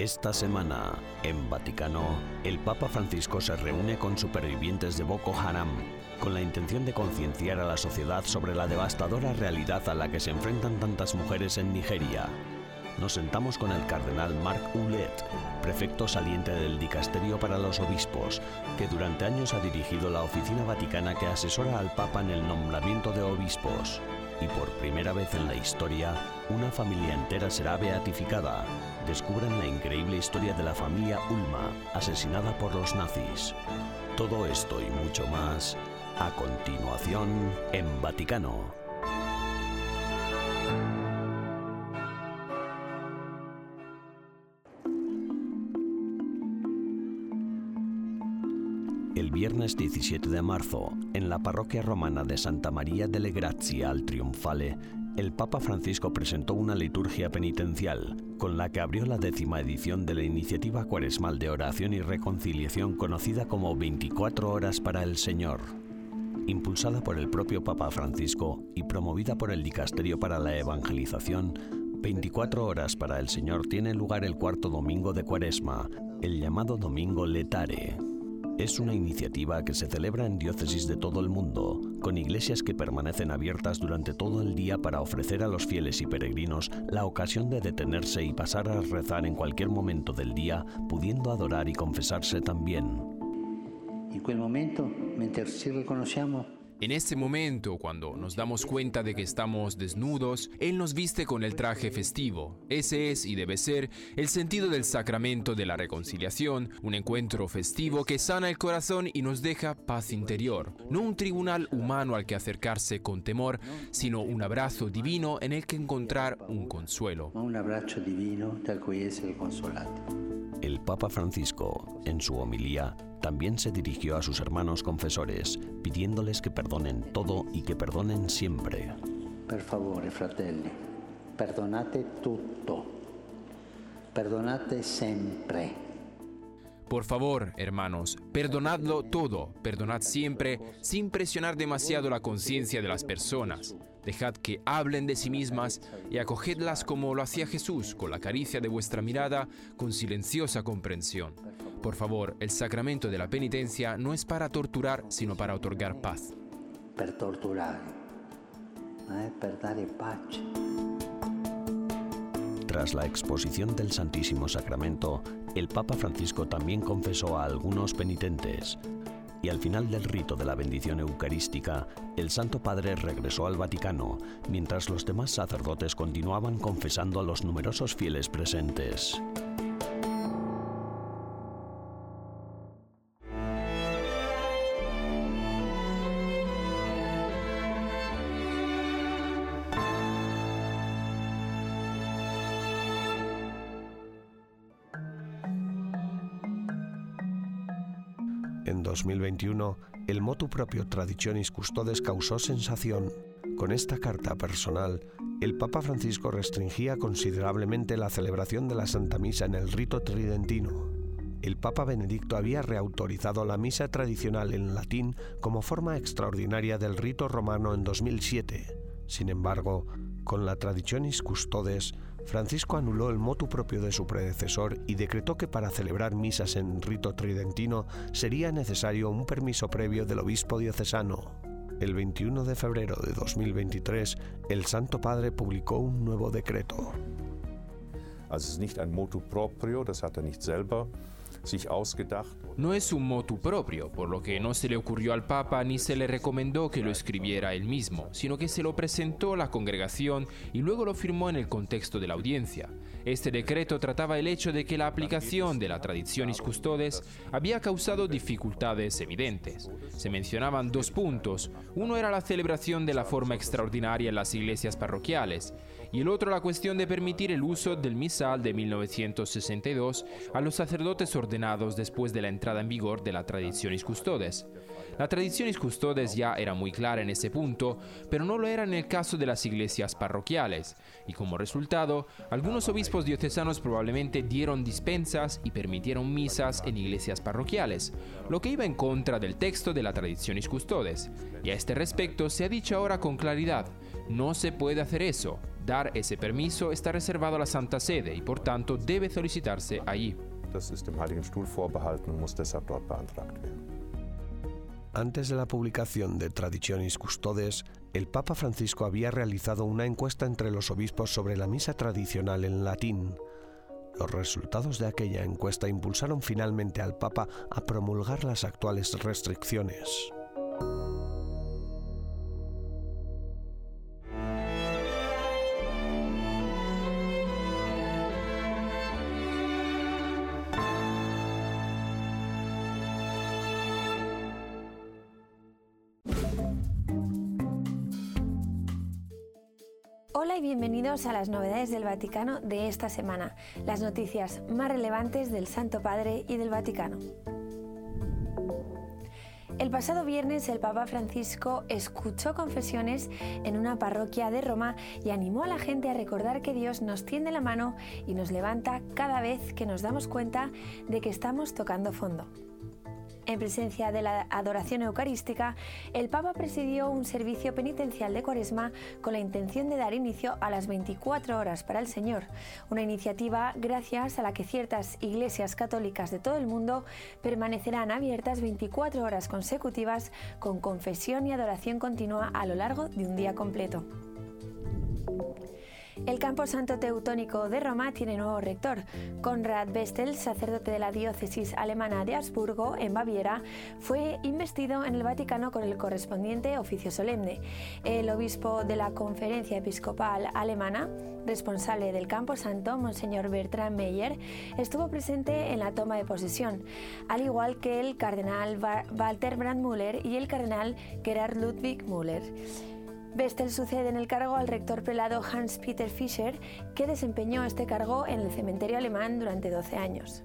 Esta semana, en Vaticano, el Papa Francisco se reúne con supervivientes de Boko Haram con la intención de concienciar a la sociedad sobre la devastadora realidad a la que se enfrentan tantas mujeres en Nigeria. Nos sentamos con el cardenal Marc Oulet, prefecto saliente del Dicasterio para los Obispos, que durante años ha dirigido la oficina vaticana que asesora al Papa en el nombramiento de obispos. Y por primera vez en la historia, una familia entera será beatificada. Descubran la increíble historia de la familia Ulma, asesinada por los nazis. Todo esto y mucho más a continuación en Vaticano. Viernes 17 de marzo, en la parroquia romana de Santa María delle Grazie al Triunfale, el Papa Francisco presentó una liturgia penitencial con la que abrió la décima edición de la iniciativa cuaresmal de oración y reconciliación conocida como 24 horas para el Señor impulsada por el propio Papa Francisco y promovida por el Dicasterio para la Evangelización, 24 horas para el Señor tiene lugar el cuarto domingo de Cuaresma, el llamado Domingo Letare. Es una iniciativa que se celebra en diócesis de todo el mundo, con iglesias que permanecen abiertas durante todo el día para ofrecer a los fieles y peregrinos la ocasión de detenerse y pasar a rezar en cualquier momento del día, pudiendo adorar y confesarse también. En quel momento, mentre ci riconosciamo, En este momento, cuando nos damos cuenta de que estamos desnudos, Él nos viste con el traje festivo. Ese es y debe ser el sentido del sacramento de la reconciliación, un encuentro festivo que sana el corazón y nos deja paz interior. No un tribunal humano al que acercarse con temor, sino un abrazo divino en el que encontrar un consuelo. un abbraccio divino da cui essere consolati. El Papa Francisco, en su homilía, también se dirigió a sus hermanos confesores, pidiéndoles que perdonen todo y que perdonen siempre. Per favore, fratelli, perdonate tutto. Perdonate sempre. Por favor, hermanos, perdonadlo todo, perdonad siempre, sin presionar demasiado la conciencia de las personas. Dejad que hablen de sí mismas y acogedlas como lo hacía Jesús, con la caricia de vuestra mirada, con silenciosa comprensión. Por favor, el sacramento de la penitencia no es para torturar, sino para otorgar paz. Per torturare, per dare pace. Tras la exposición del Santísimo Sacramento, el Papa Francisco también confesó a algunos penitentes. Y al final del rito de la bendición eucarística, el Santo Padre regresó al Vaticano, mientras los demás sacerdotes continuaban confesando a los numerosos fieles presentes. 2021, el motu propio Traditionis Custodes causó sensación. Con esta carta personal, el Papa Francisco restringía considerablemente la celebración de la Santa Misa en el rito tridentino. El Papa Benedicto había reautorizado la misa tradicional en latín como forma extraordinaria del rito romano en 2007. Sin embargo, con la Traditionis Custodes, Francisco anuló el motu propio de su predecesor y decretó que para celebrar misas en rito tridentino sería necesario un permiso previo del obispo diocesano. El 21 de febrero de 2023, el Santo Padre publicó un nuevo decreto. Also es nicht ein Motu proprio, das hat er nicht selber. No es un motu propio, por lo que no se le ocurrió al Papa ni se le recomendó que lo escribiera él mismo, sino que se lo presentó a la congregación y luego lo firmó en el contexto de la audiencia. Este decreto trataba el hecho de que la aplicación de la Traditionis Custodes había causado dificultades evidentes. Se mencionaban dos puntos. Uno era la celebración de la forma extraordinaria en las iglesias parroquiales y el otro la cuestión de permitir el uso del misal de 1962 a los sacerdotes ordenados después de la entrada en vigor de la Traditionis Custodes. La Traditionis Custodes ya era muy clara en ese punto, pero no lo era en el caso de las iglesias parroquiales, y como resultado, algunos obispos diocesanos probablemente dieron dispensas y permitieron misas en iglesias parroquiales, lo que iba en contra del texto de la Traditionis Custodes. Y a este respecto se ha dicho ahora con claridad, No se puede hacer eso. Dar ese permiso está reservado a la Santa Sede y por tanto debe solicitarse allí. Das ist dem Heiligen Stuhl vorbehalten muss deshalb dort beantragt. Antes de la publicación de Traditionis Custodes, el Papa Francisco había realizado una encuesta entre los obispos sobre la misa tradicional en latín. Los resultados de aquella encuesta impulsaron finalmente al Papa a promulgar las actuales restricciones. A las novedades del Vaticano de esta semana, las noticias más relevantes del Santo Padre y del Vaticano. El pasado viernes el Papa Francisco escuchó confesiones en una parroquia de Roma y animó a la gente a recordar que Dios nos tiende la mano y nos levanta cada vez que nos damos cuenta de que estamos tocando fondo. En presencia de la adoración eucarística, el Papa presidió un servicio penitencial de Cuaresma con la intención de dar inicio a las 24 horas para el Señor, una iniciativa gracias a la que ciertas iglesias católicas de todo el mundo permanecerán abiertas 24 horas consecutivas con confesión y adoración continua a lo largo de un día completo. El Campo Santo Teutónico de Roma tiene nuevo rector. Konrad Bestel, sacerdote de la diócesis alemana de Habsburgo, en Baviera, fue investido en el Vaticano con el correspondiente oficio solemne. El obispo de la Conferencia Episcopal Alemana, responsable del Campo Santo, Monseñor Bertrand Meyer, estuvo presente en la toma de posesión, al igual que el cardenal Walter Brandmüller y el cardenal Gerhard Ludwig Müller. Bestel sucede en el cargo al rector prelado Hans-Peter Fischer, que desempeñó este cargo en el cementerio alemán durante 12 años.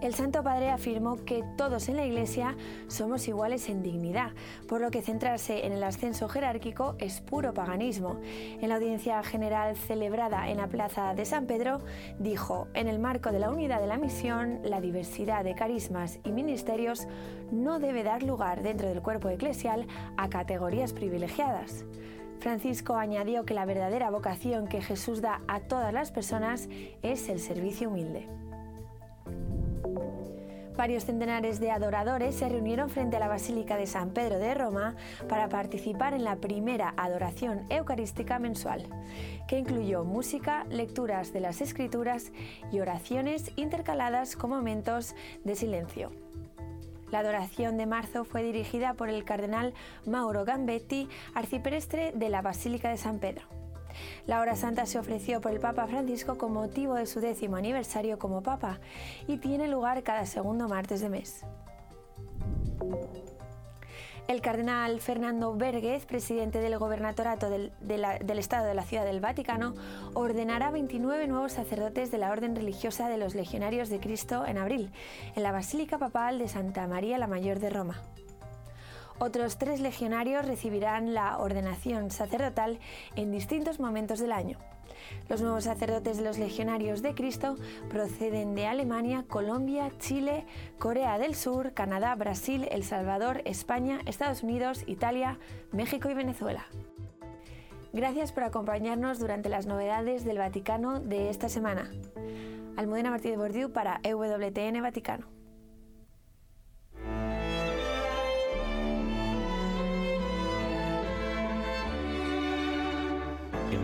El Santo Padre afirmó que todos en la Iglesia somos iguales en dignidad, por lo que centrarse en el ascenso jerárquico es puro paganismo. En la audiencia general celebrada en la Plaza de San Pedro, dijo, en el marco de la unidad de la misión, la diversidad de carismas y ministerios no debe dar lugar dentro del cuerpo eclesial a categorías privilegiadas. Francisco añadió que la verdadera vocación que Jesús da a todas las personas es el servicio humilde. Varios centenares de adoradores se reunieron frente a la Basílica de San Pedro de Roma para participar en la primera adoración eucarística mensual, que incluyó música, lecturas de las escrituras y oraciones intercaladas con momentos de silencio. La adoración de marzo fue dirigida por el cardenal Mauro Gambetti, arciprestre de la Basílica de San Pedro. La hora santa se ofreció por el Papa Francisco con motivo de su décimo aniversario como Papa y tiene lugar cada segundo martes de mes. El cardenal Fernando Verguez, presidente del gobernatorato del, del, Estado de la Ciudad del Vaticano, ordenará 29 nuevos sacerdotes de la Orden Religiosa de los Legionarios de Cristo en abril, en la Basílica Papal de Santa María la Mayor de Roma. Otros tres legionarios recibirán la ordenación sacerdotal en distintos momentos del año. Los nuevos sacerdotes de los legionarios de Cristo proceden de Alemania, Colombia, Chile, Corea del Sur, Canadá, Brasil, El Salvador, España, Estados Unidos, Italia, México y Venezuela. Gracias por acompañarnos durante las novedades del Vaticano de esta semana. Almudena Martí de Bordiú para EWTN Vaticano.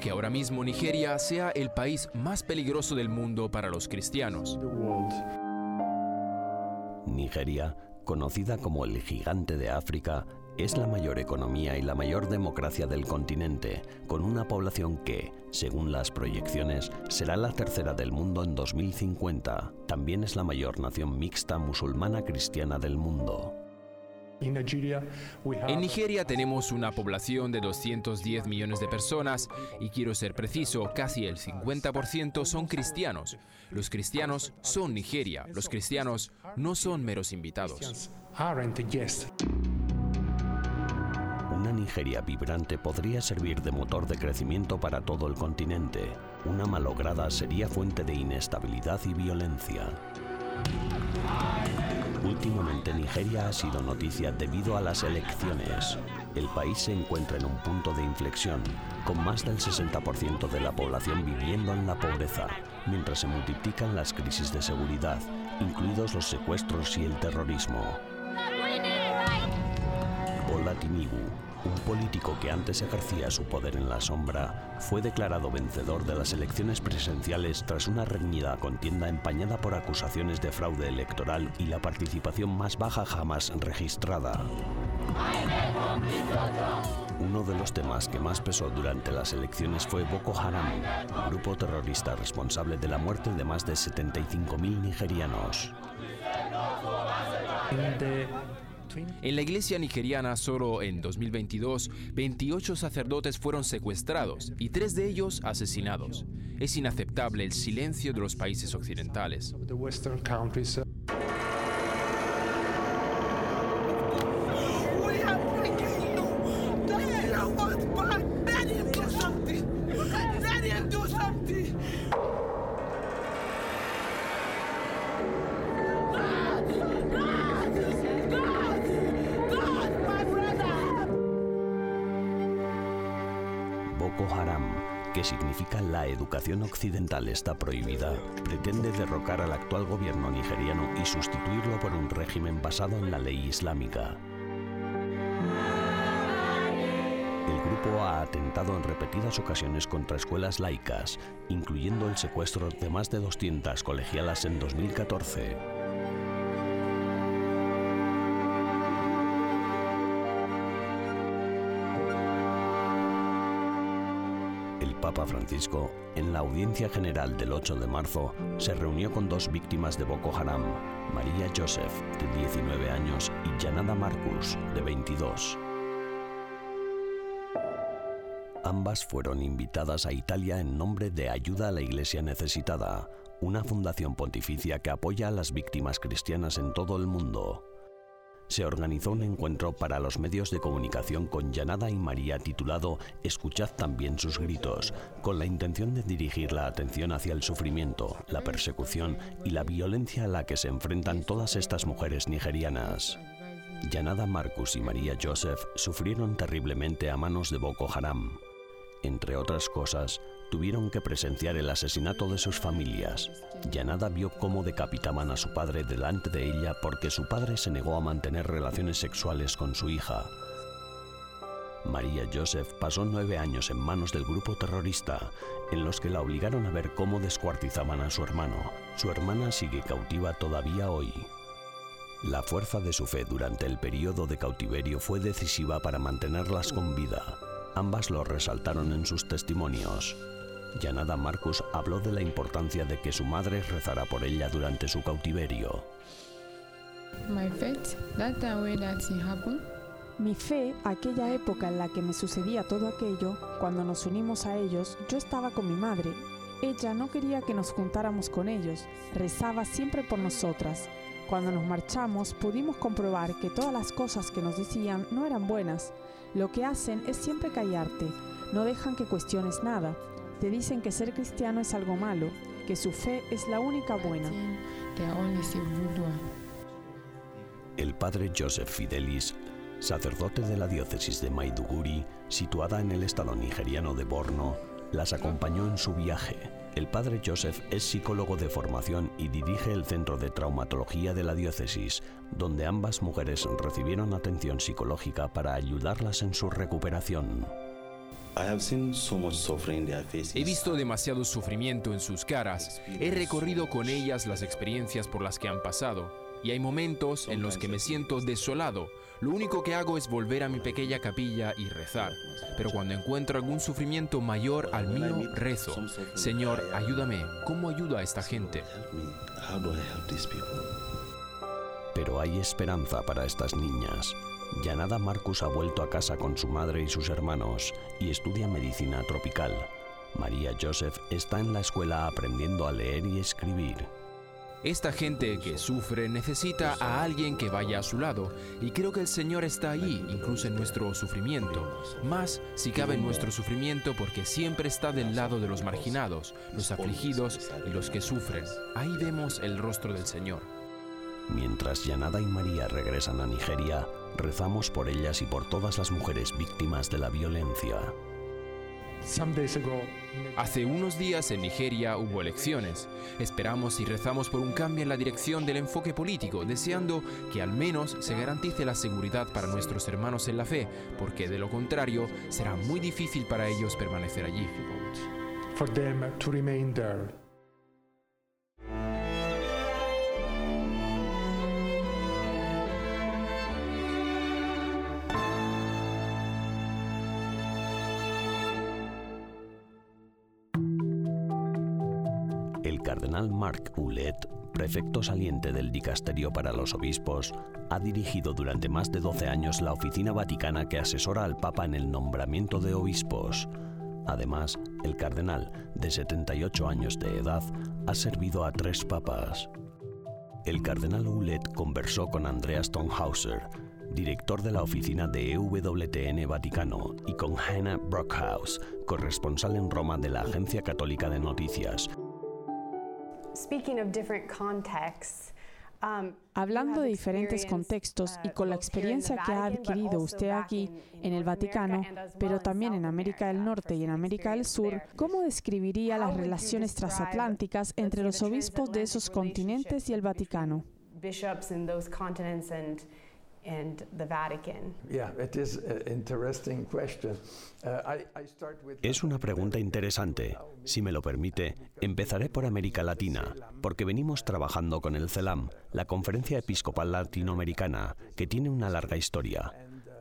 Que ahora mismo Nigeria sea el país más peligroso del mundo para los cristianos. Nigeria, conocida como el gigante de África, es la mayor economía y la mayor democracia del continente, con una población que, según las proyecciones, será la tercera del mundo en 2050. También es la mayor nación mixta musulmana cristiana del mundo. En Nigeria tenemos una población de 210 millones de personas y quiero ser preciso, casi el 50% son cristianos. Los cristianos son Nigeria, los cristianos no son meros invitados. Una Nigeria vibrante podría servir de motor de crecimiento para todo el continente. Una malograda sería fuente de inestabilidad y violencia. Últimamente Nigeria ha sido noticia debido a las elecciones. El país se encuentra en un punto de inflexión, con más del 60% de la población viviendo en la pobreza, mientras se multiplican las crisis de seguridad, incluidos los secuestros y el terrorismo. Bola un político que antes ejercía su poder en la sombra, fue declarado vencedor de las elecciones presidenciales tras una reñida contienda empañada por acusaciones de fraude electoral y la participación más baja jamás registrada. Uno de los temas que más pesó durante las elecciones fue Boko Haram, grupo terrorista responsable de la muerte de más de 75.000 nigerianos. En la iglesia nigeriana solo en 2022, 28 sacerdotes fueron secuestrados y tres de ellos asesinados. Es inaceptable el silencio de los países occidentales. Boko Haram, que significa la educación occidental está prohibida, pretende derrocar al actual gobierno nigeriano y sustituirlo por un régimen basado en la ley islámica. El grupo ha atentado en repetidas ocasiones contra escuelas laicas, incluyendo el secuestro de más de 200 colegialas en 2014. Francisco, en la audiencia general del 8 de marzo, se reunió con dos víctimas de Boko Haram, María Joseph, de 19 años, y Janada Marcus, de 22. Ambas fueron invitadas a Italia en nombre de Ayuda a la Iglesia Necesitada, una fundación pontificia que apoya a las víctimas cristianas en todo el mundo. Se organizó un encuentro para los medios de comunicación con Yanada y María titulado Escuchad también sus gritos, con la intención de dirigir la atención hacia el sufrimiento, la persecución y la violencia a la que se enfrentan todas estas mujeres nigerianas. Yanada Marcus y María Joseph sufrieron terriblemente a manos de Boko Haram. Entre otras cosas, tuvieron que presenciar el asesinato de sus familias. Yanada vio cómo decapitaban a su padre delante de ella porque su padre se negó a mantener relaciones sexuales con su hija. María Joseph pasó nueve años en manos del grupo terrorista, en los que la obligaron a ver cómo descuartizaban a su hermano. Su hermana sigue cautiva todavía hoy. La fuerza de su fe durante el periodo de cautiverio fue decisiva para mantenerlas con vida. Ambas lo resaltaron en sus testimonios. Yanada Marcus habló de la importancia de que su madre rezara por ella durante su cautiverio. Mi fe, aquella época en la que me sucedía todo aquello, cuando nos unimos a ellos, yo estaba con mi madre. Ella no quería que nos juntáramos con ellos, rezaba siempre por nosotras. Cuando nos marchamos pudimos comprobar que todas las cosas que nos decían no eran buenas. Lo que hacen es siempre callarte, no dejan que cuestiones nada. Te dicen que ser cristiano es algo malo, que su fe es la única buena. El padre Joseph Fidelis, sacerdote de la diócesis de Maiduguri, situada en el estado nigeriano de Borno, las acompañó en su viaje. El padre Joseph es psicólogo de formación y dirige el centro de traumatología de la diócesis, donde ambas mujeres recibieron atención psicológica para ayudarlas en su recuperación. He visto demasiado sufrimiento en sus caras, he recorrido con ellas las experiencias por las que han pasado, y hay momentos en los que me siento desolado. Lo único que hago es volver a mi pequeña capilla y rezar, pero cuando encuentro algún sufrimiento mayor al mío, rezo. Señor, ayúdame, ¿cómo ayudo a esta gente? Pero hay esperanza para estas niñas. Yanada Marcus ha vuelto a casa con su madre y sus hermanos y estudia medicina tropical. María Joseph está en la escuela aprendiendo a leer y escribir. Esta gente que sufre necesita a alguien que vaya a su lado y creo que el Señor está ahí, incluso en nuestro sufrimiento. Más si cabe en nuestro sufrimiento porque siempre está del lado de los marginados, los afligidos y los que sufren. Ahí vemos el rostro del Señor. Mientras Yanada y María regresan a Nigeria, rezamos por ellas y por todas las mujeres víctimas de la violencia. Hace unos días en Nigeria hubo elecciones. Esperamos y rezamos por un cambio en la dirección del enfoque político, deseando que al menos se garantice la seguridad para nuestros hermanos en la fe, porque de lo contrario será muy difícil para ellos permanecer allí. Cardenal Marc Oulet, prefecto saliente del Dicasterio para los Obispos, ha dirigido durante más de 12 años la oficina vaticana que asesora al Papa en el nombramiento de obispos. Además, el cardenal, de 78 años de edad, ha servido a tres papas. El cardenal Oulet conversó con Andreas Stonhauser, director de la oficina de EWTN Vaticano, y con Hannah Brockhaus, corresponsal en Roma de la Agencia Católica de Noticias, Hablando de diferentes contextos y con la experiencia que ha adquirido usted aquí en el Vaticano, pero también en América del Norte y en América del Sur, ¿cómo describiría las relaciones transatlánticas entre los obispos de esos continentes y el Vaticano? Es una pregunta interesante. Si me lo permite, empezaré por América Latina, porque venimos trabajando con el CELAM, la Conferencia Episcopal Latinoamericana, que tiene una larga historia.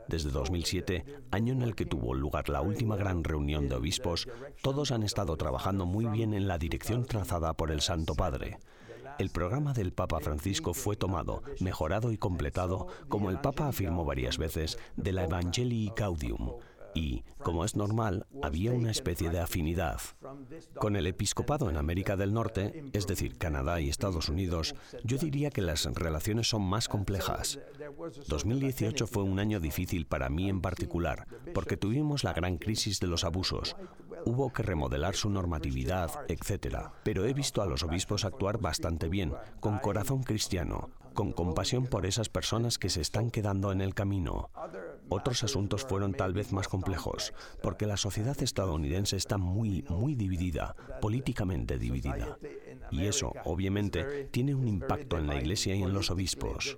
Desde 2007, año en el que tuvo lugar la última gran reunión de obispos, todos han estado trabajando muy bien en la dirección trazada por el Santo Padre. El programa del Papa Francisco fue tomado, mejorado y completado, como el Papa afirmó varias veces, de la Evangelii Gaudium, y, como es normal, había una especie de afinidad. Con el episcopado en América del Norte, es decir, Canadá y Estados Unidos, yo diría que las relaciones son más complejas. 2018 fue un año difícil para mí en particular, porque tuvimos la gran crisis de los abusos. Hubo que remodelar su normatividad, etc. Pero he visto a los obispos actuar bastante bien, con corazón cristiano, con compasión por esas personas que se están quedando en el camino. Otros asuntos fueron tal vez más complejos, porque la sociedad estadounidense está muy, muy dividida, políticamente dividida. Y eso, obviamente, tiene un impacto en la Iglesia y en los obispos.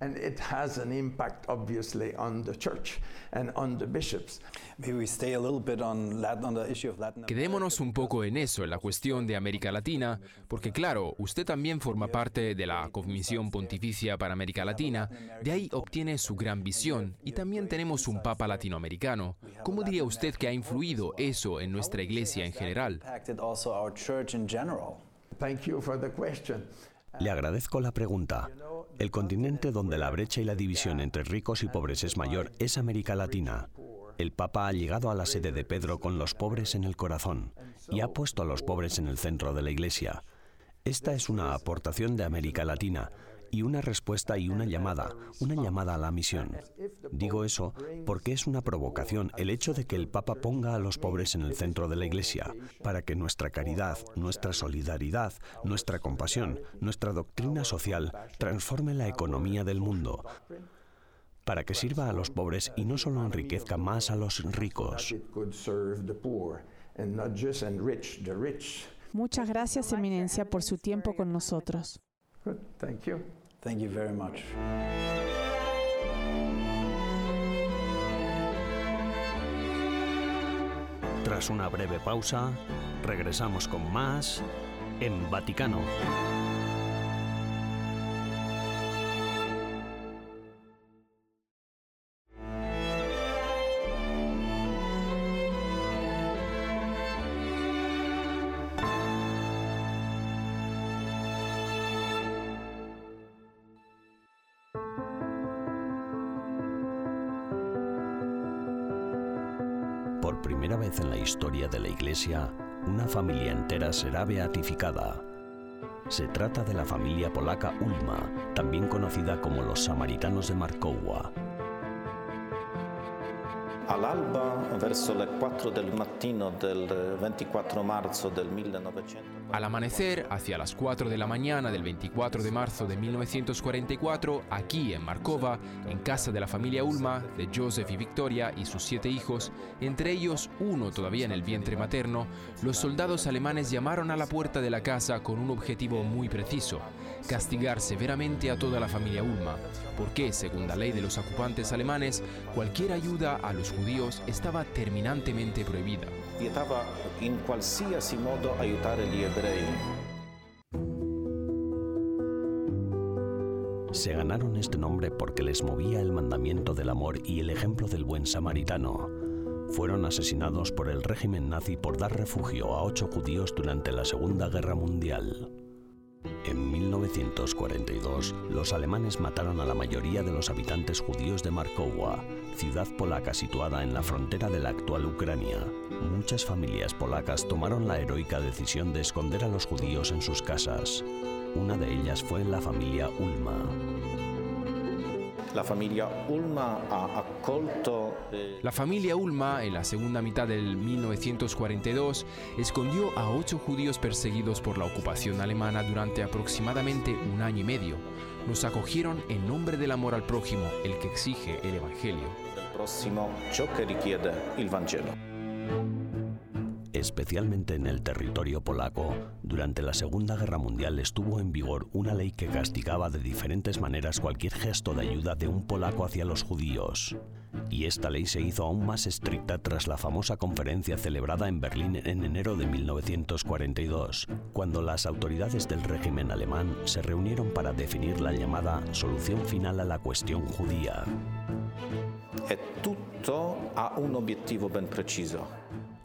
And it has an impact obviously on the church and on the bishops. Maybe we stay a little bit on Latin, on the issue of Latin Quedémonos un poco en eso, en la cuestión de América Latina, porque claro, usted también forma parte de la Comisión Pontificia para América Latina, de ahí obtiene su gran visión y también tenemos un Papa latinoamericano. ¿Cómo diría usted que ha influido eso en nuestra iglesia en general? Thank you for the question. Le agradezco la pregunta. El continente donde la brecha y la división entre ricos y pobres es mayor es América Latina. El Papa ha llegado a la sede de Pedro con los pobres en el corazón y ha puesto a los pobres en el centro de la Iglesia. Esta es una aportación de América Latina y una respuesta y una llamada, una llamada a la misión. Digo eso porque es una provocación el hecho de que el Papa ponga a los pobres en el centro de la Iglesia, para que nuestra caridad, nuestra solidaridad, nuestra compasión, nuestra doctrina social transforme la economía del mundo para que sirva a los pobres y no solo enriquezca más a los ricos. Muchas gracias, Eminencia, por su tiempo con nosotros. Thank you very much. Tras una breve pausa, regresamos con más en Vaticano. Por primera vez en la historia de la Iglesia, una familia entera será beatificada. Se trata de la familia polaca Ulma, también conocida como los samaritanos de Markowa. All'alba, verso le 4 del mattino del 24 marzo del 1900. Al amanecer, hacia las 4 de la mañana del 24 de marzo de 1944, aquí en Markova, en casa de la familia Ulma, de Joseph y Victoria y sus siete hijos, entre ellos uno todavía en el vientre materno, los soldados alemanes llamaron a la puerta de la casa con un objetivo muy preciso, castigar severamente a toda la familia Ulma, porque, según la ley de los ocupantes alemanes, cualquier ayuda a los judíos estaba terminantemente prohibida. In qualsiasi modo aiutare gli ebrei. Se ganaron este nombre porque les movía el mandamiento del amor y el ejemplo del buen samaritano. Fueron asesinados por el régimen nazi por dar refugio a ocho judíos durante la Segunda Guerra Mundial. En 1942, los alemanes mataron a la mayoría de los habitantes judíos de Markowa, ciudad polaca situada en la frontera de la actual Ucrania. Muchas familias polacas tomaron la heroica decisión de esconder a los judíos en sus casas. Una de ellas fue la familia Ulma. La familia Ulma ha accolto... eh, La familia Ulma, en la segunda mitad del 1942, escondió a ocho judíos perseguidos por la ocupación alemana durante aproximadamente un año y medio. Nos acogieron en nombre del amor al prójimo, el que exige el Evangelio. Prossimo ciò che richiede il Vangelo. Especialmente en el territorio polaco, durante la Segunda Guerra Mundial estuvo en vigor una ley que castigaba de diferentes maneras cualquier gesto de ayuda de un polaco hacia los judíos. Y esta ley se hizo aún más estricta tras la famosa conferencia celebrada en Berlín en enero de 1942, cuando las autoridades del régimen alemán se reunieron para definir la llamada solución final a la cuestión judía. E tutto ha un obiettivo ben preciso.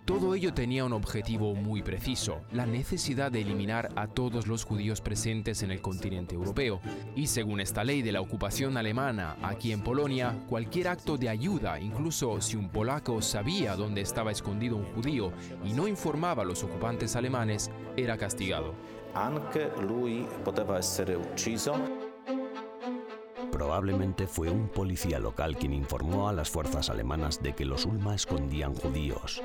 Todo ello tenía un objetivo muy preciso, la necesidad de eliminar a todos los judíos presentes en el continente europeo. Y según esta ley de la ocupación alemana aquí en Polonia, cualquier acto de ayuda, incluso si un polaco sabía dónde estaba escondido un judío y no informaba a los ocupantes alemanes, era castigado. Anche lui poteva essere ucciso. Probablemente fue un policía local quien informó a las fuerzas alemanas de que los Ulma escondían judíos.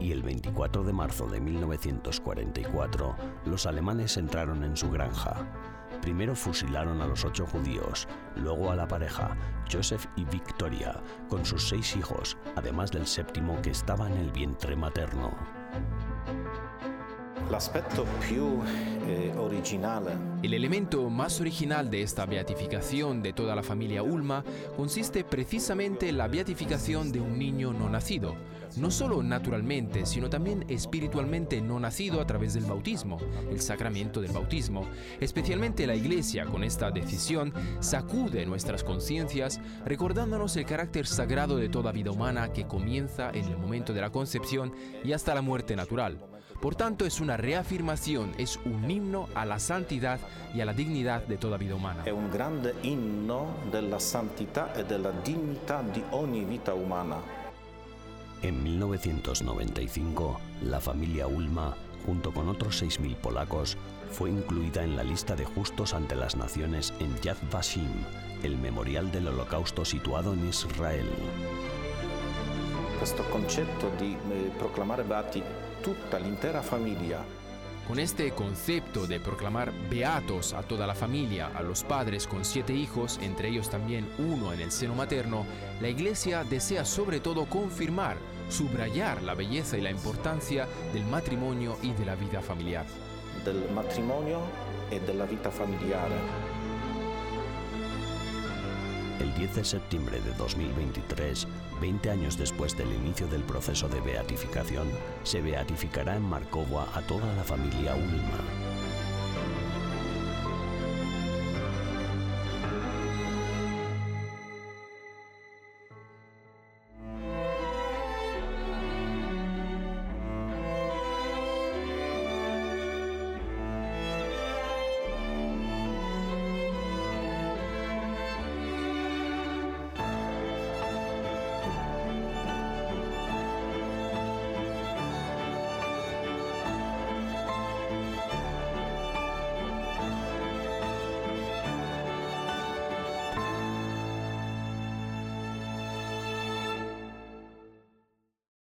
Y el 24 de marzo de 1944, los alemanes entraron en su granja. Primero fusilaron a los ocho judíos, luego a la pareja, Joseph y Victoria, con sus seis hijos, además del séptimo que estaba en el vientre materno. L'aspetto più eh, originale El elemento más original de esta beatificación de toda la familia Ulma consiste precisamente en la beatificación de un niño no nacido, no solo naturalmente, sino también espiritualmente no nacido a través del bautismo, el sacramento del bautismo. Especialmente la Iglesia con esta decisión sacude nuestras conciencias recordándonos el carácter sagrado de toda vida humana que comienza en el momento de la concepción y hasta la muerte natural. Por tanto, es una reafirmación, es un himno a la santidad y a la dignidad de toda vida humana. è un grande inno della santità e della dignità di ogni vita umana. En 1995, la familia Ulma, junto con otros 6.000 polacos, fue incluida en la lista de justos ante las naciones en Yad Vashem, el memorial del holocausto situado en Israel. Questo concetto di eh, proclamare beati tutta l'intera famiglia Con este concepto de proclamar beatos a toda la familia, a los padres con siete hijos, entre ellos también uno en el seno materno, la Iglesia desea sobre todo confirmar, subrayar la belleza y la importancia del matrimonio y de la vida familiar. del matrimonio e della vita familiare. El 10 de septiembre de 2023, 20 años después del inicio del proceso de beatificación, se beatificará en Markowa a toda la familia Ulma.